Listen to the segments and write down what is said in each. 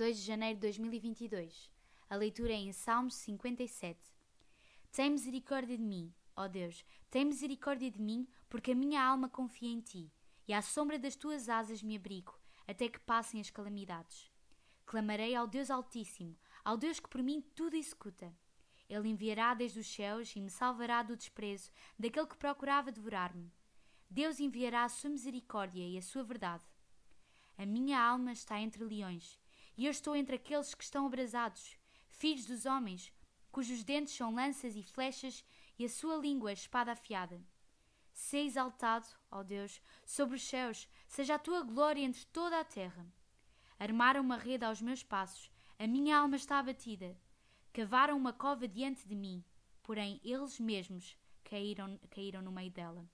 Domingo, 2 de janeiro de 2022. A leitura é em Salmos 57. Tem misericórdia de mim, ó Deus, tem misericórdia de mim, porque a minha alma confia em ti, e à sombra das tuas asas me abrigo, até que passem as calamidades. Clamarei ao Deus Altíssimo, ao Deus que por mim tudo executa. Ele enviará desde os céus e me salvará do desprezo daquele que procurava devorar-me. Deus enviará a sua misericórdia e a sua verdade. A minha alma está entre leões, e eu estou entre aqueles que estão abrasados, filhos dos homens, cujos dentes são lanças e flechas, e a sua língua é espada afiada. Se exaltado, ó Deus, sobre os céus, seja a tua glória entre toda a terra. Armaram uma rede aos meus passos, a minha alma está abatida. Cavaram uma cova diante de mim, porém eles mesmos caíram, caíram no meio dela.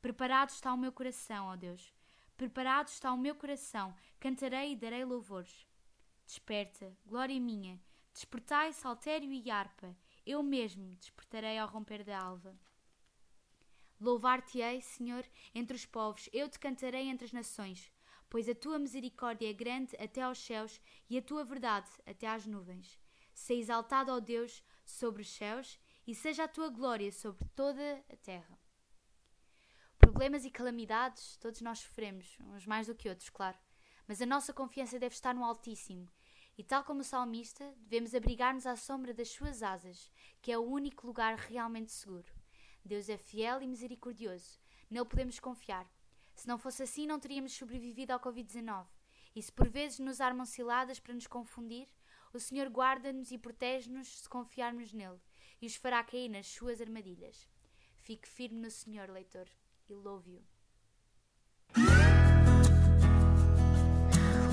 Preparado está o meu coração, ó Deus, Preparado está o meu coração, cantarei e darei louvores. Desperta, glória minha, despertai saltério e harpa, eu mesmo despertarei ao romper da alva. Louvar-te-ei, Senhor, entre os povos, eu te cantarei entre as nações, pois a tua misericórdia é grande até aos céus e a tua verdade até às nuvens. Se exaltado, ó Deus, sobre os céus, e seja a tua glória sobre toda a terra. Problemas e calamidades todos nós sofremos, uns mais do que outros, claro. Mas a nossa confiança deve estar no Altíssimo. E tal como o salmista, devemos abrigar-nos à sombra das suas asas, que é o único lugar realmente seguro. Deus é fiel e misericordioso. Nele podemos confiar. Se não fosse assim, não teríamos sobrevivido ao Covid-19. E se por vezes nos armam ciladas para nos confundir, o Senhor guarda-nos e protege-nos se confiarmos nele, e os fará cair nas suas armadilhas. Fique firme no Senhor, leitor e love